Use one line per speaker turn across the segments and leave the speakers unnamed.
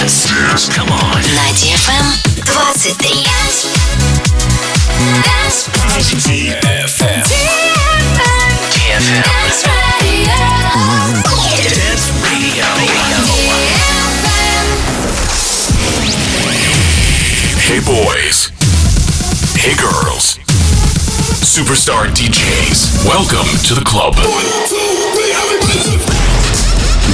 dance. Come on.
На DFM 23.
DFM. DFM. Dance Radio. Hey boys. Hey girls. Superstar DJs. Welcome to the club.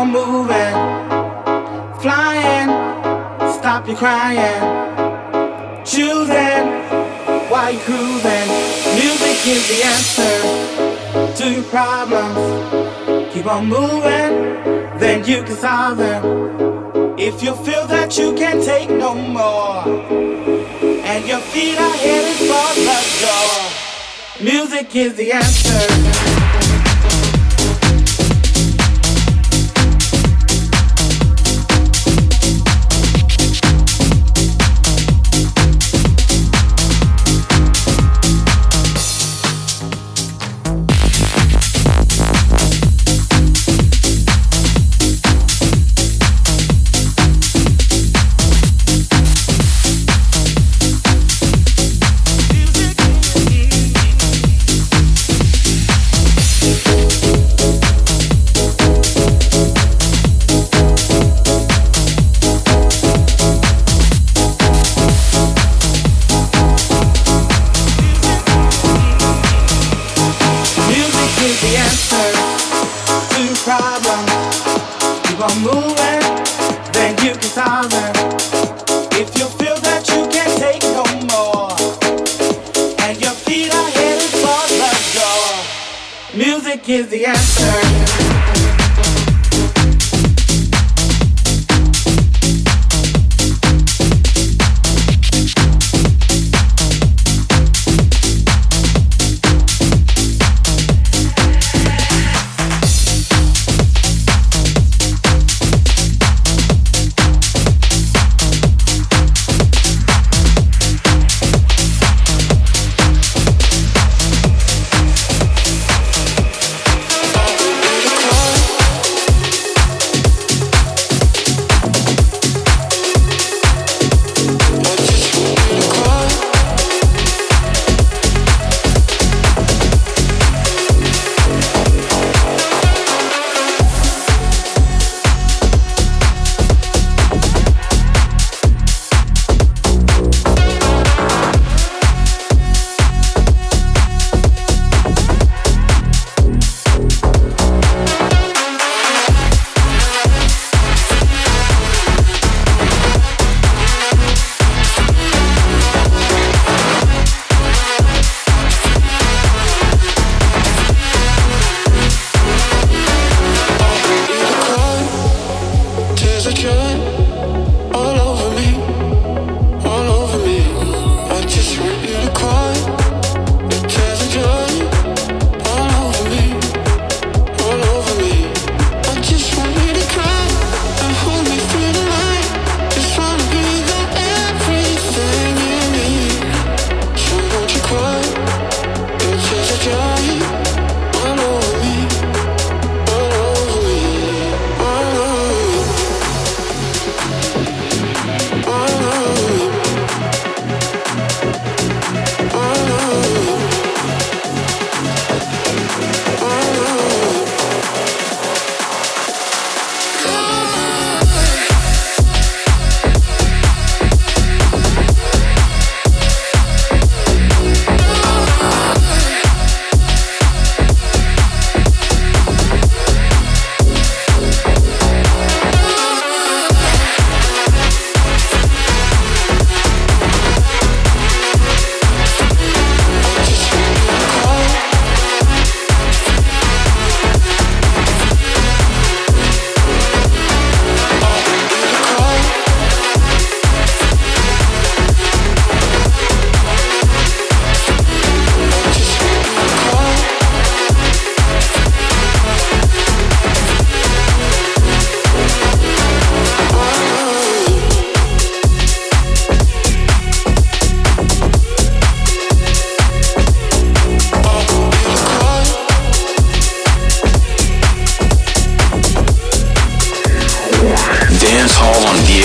on moving, flying, stop your crying, choosing while you're cruising. Music is the answer to your problems. Keep on moving, then you can solve them. If you feel that you can't take no more, and your feet are headed for the door. Music is the answer.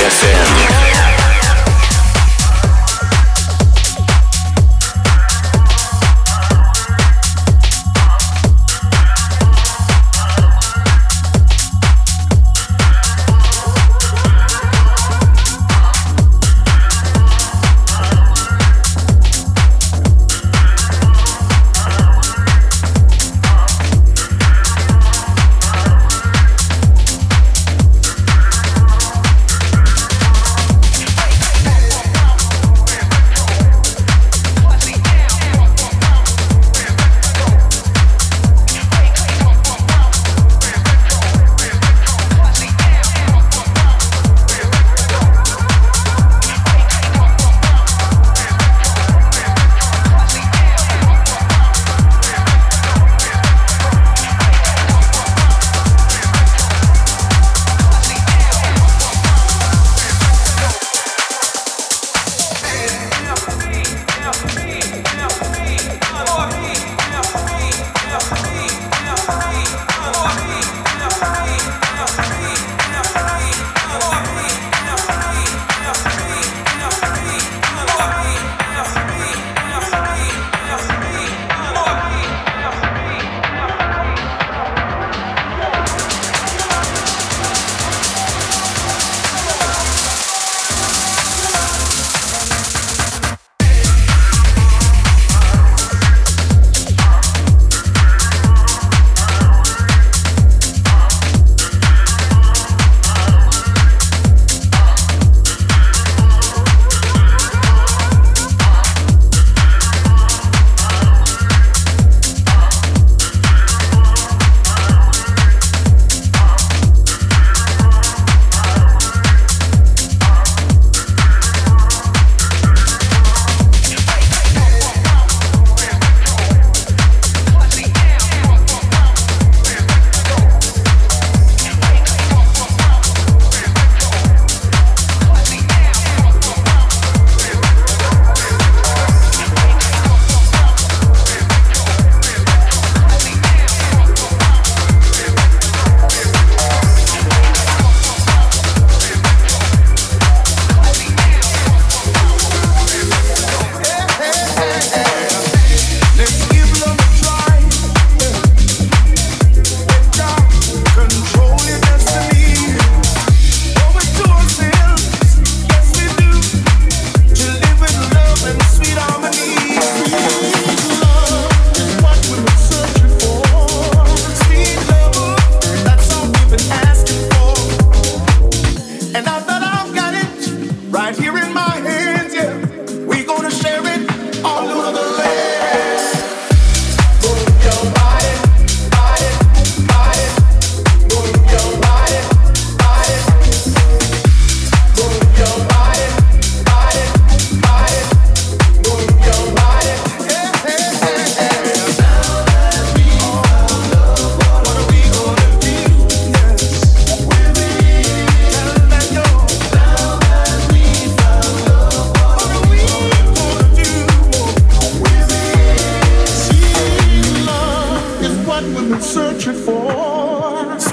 FM.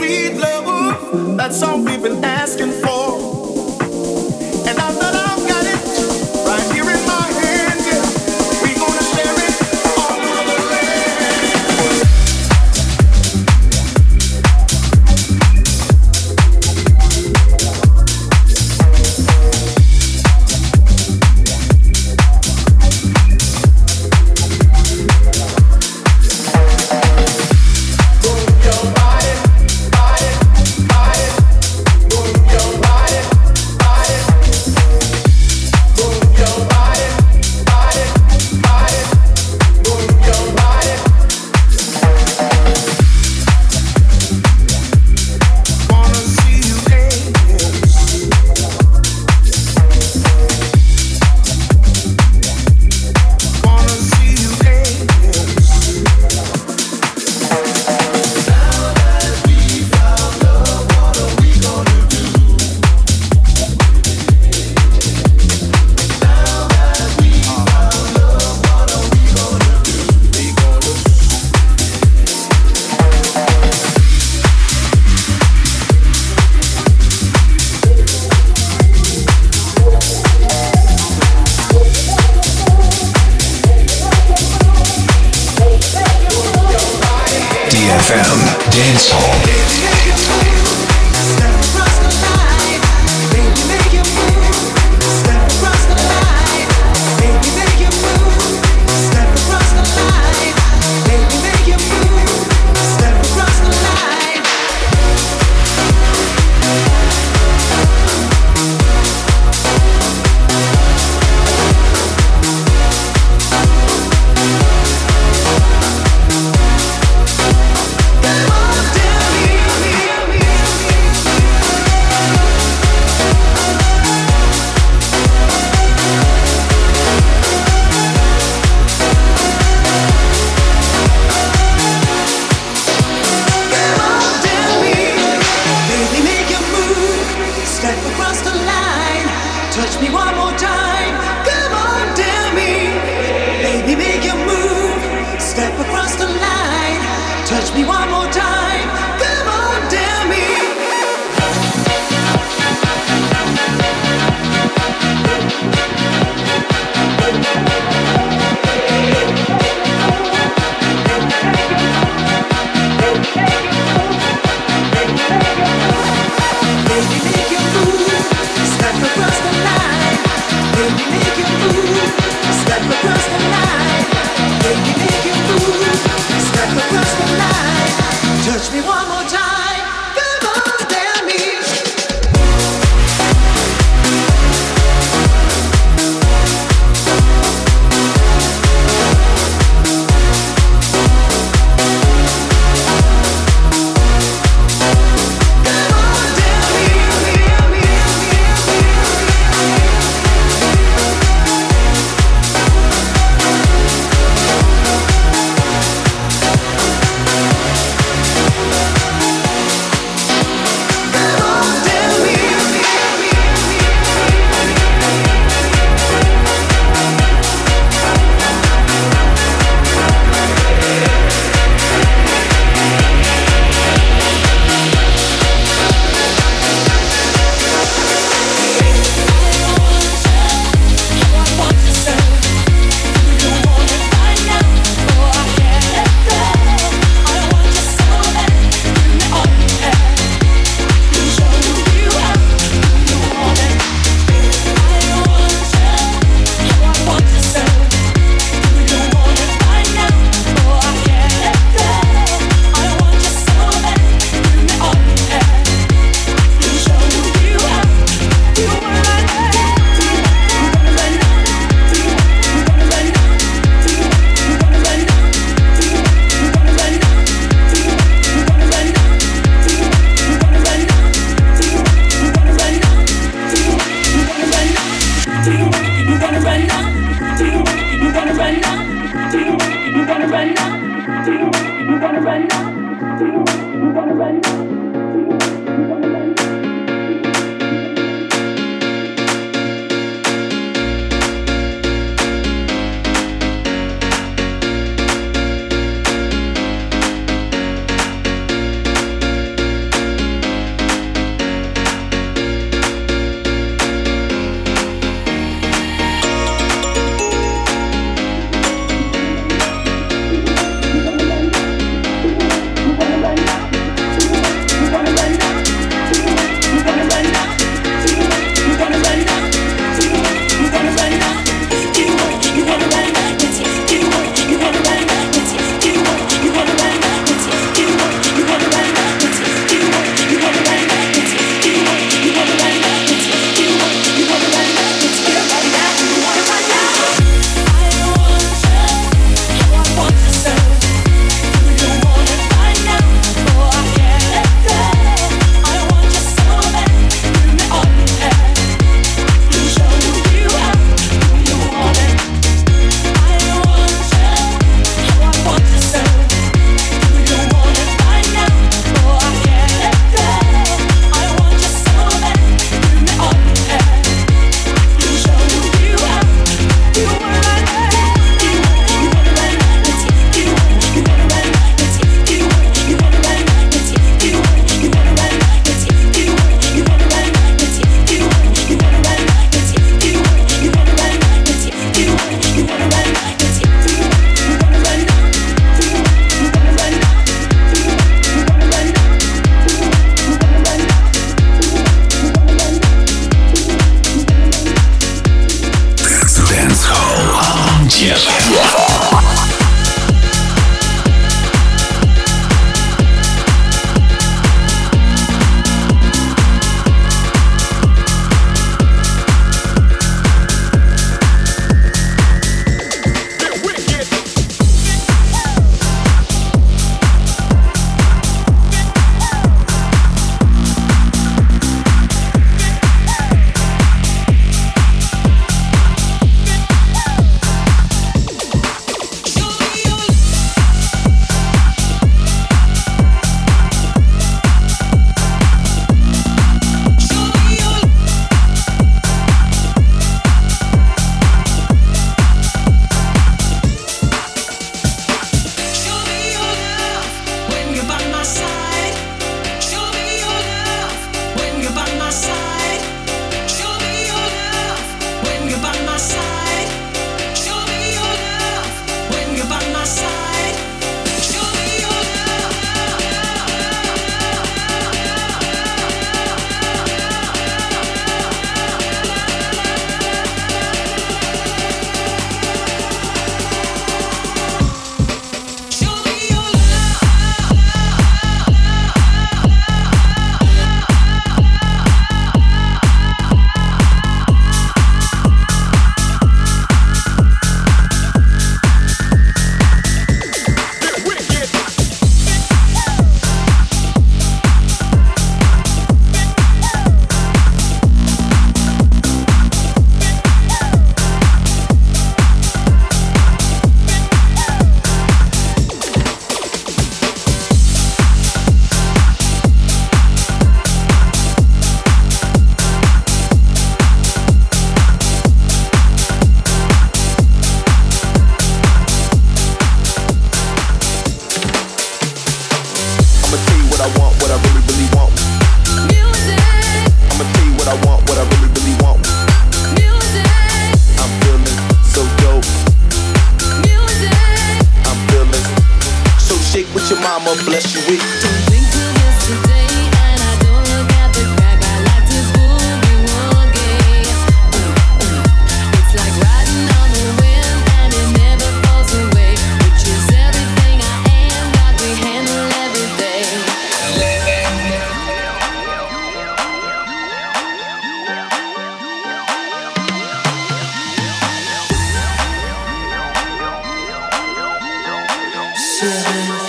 sweet love. That's all we've been asking for.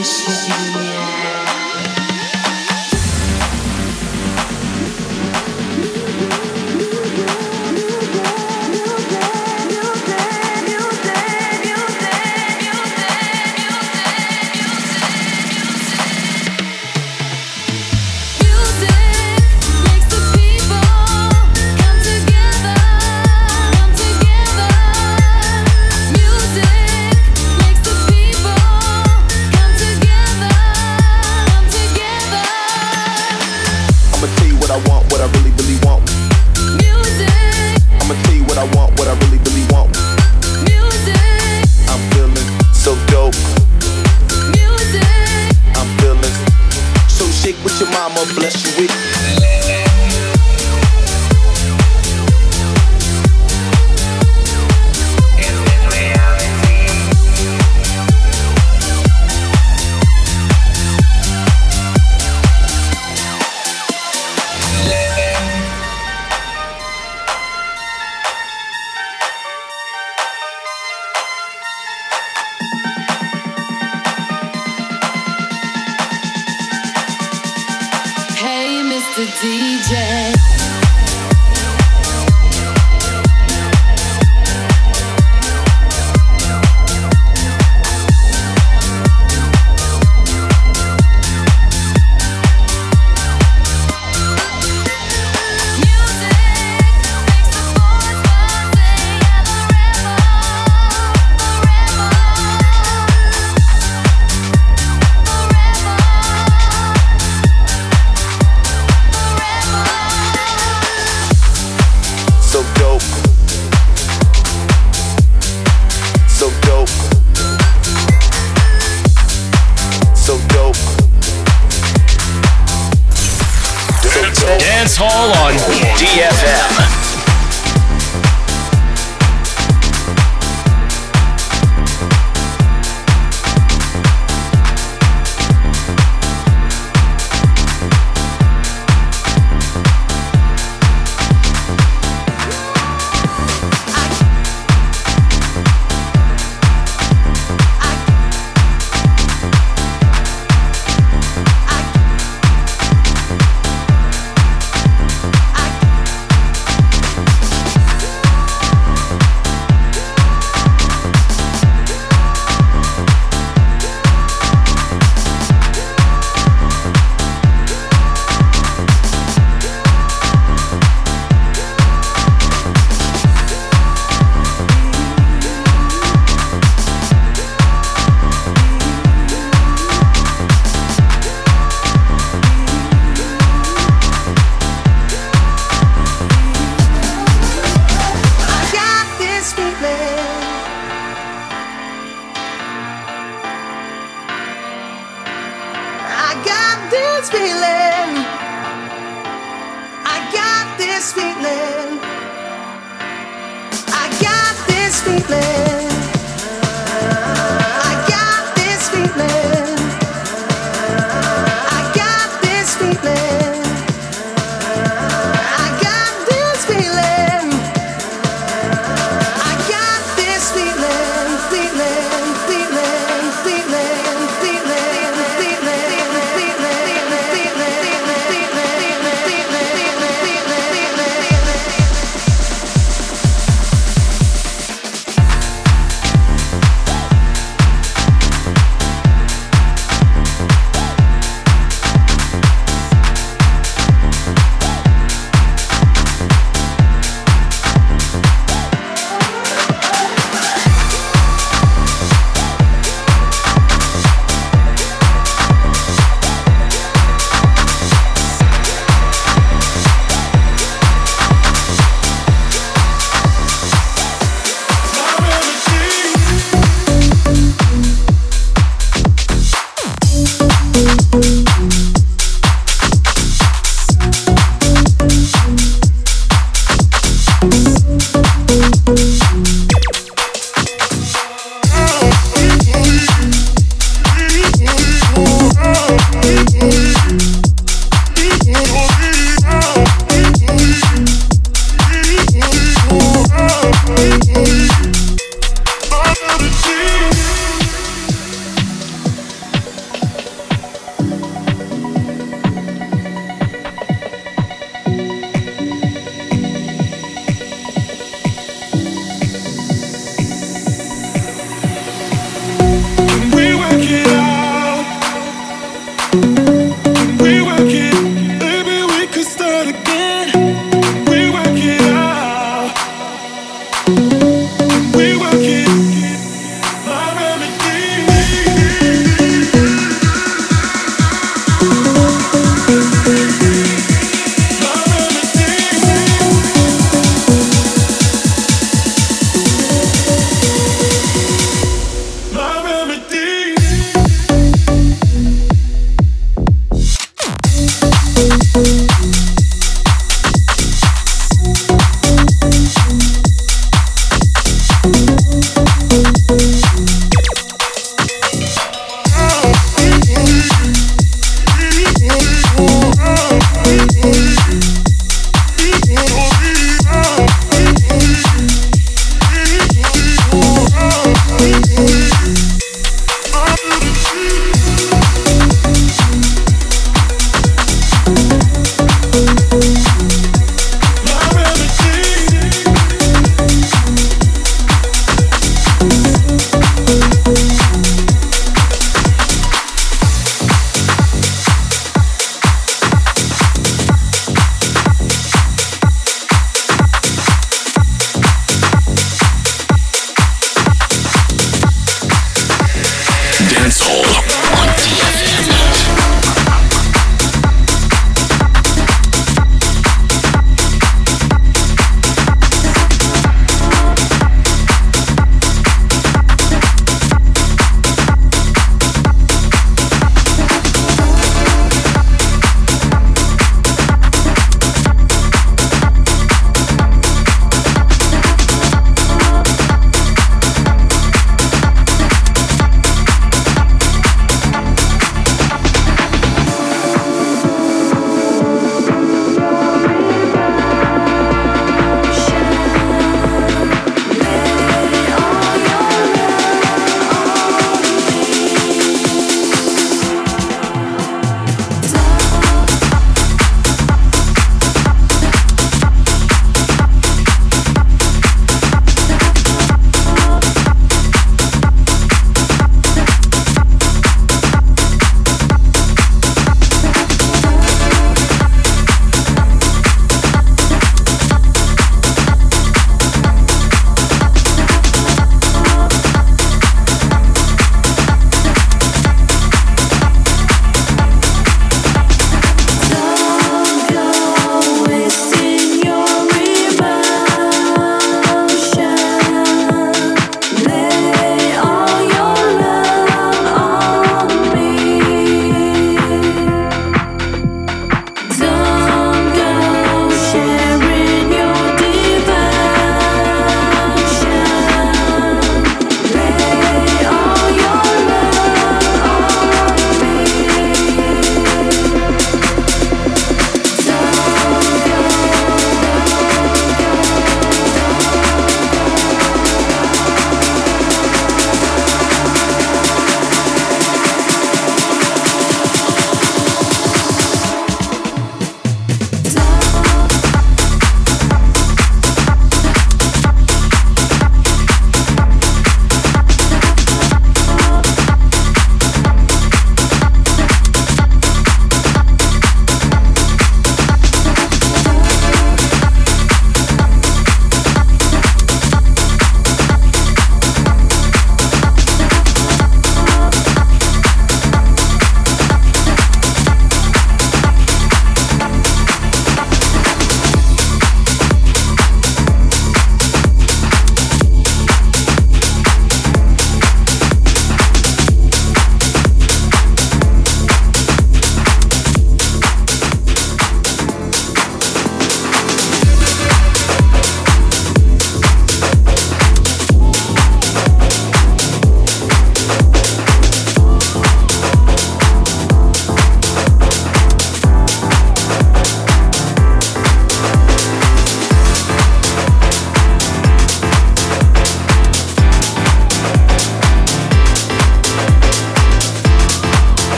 爱是信。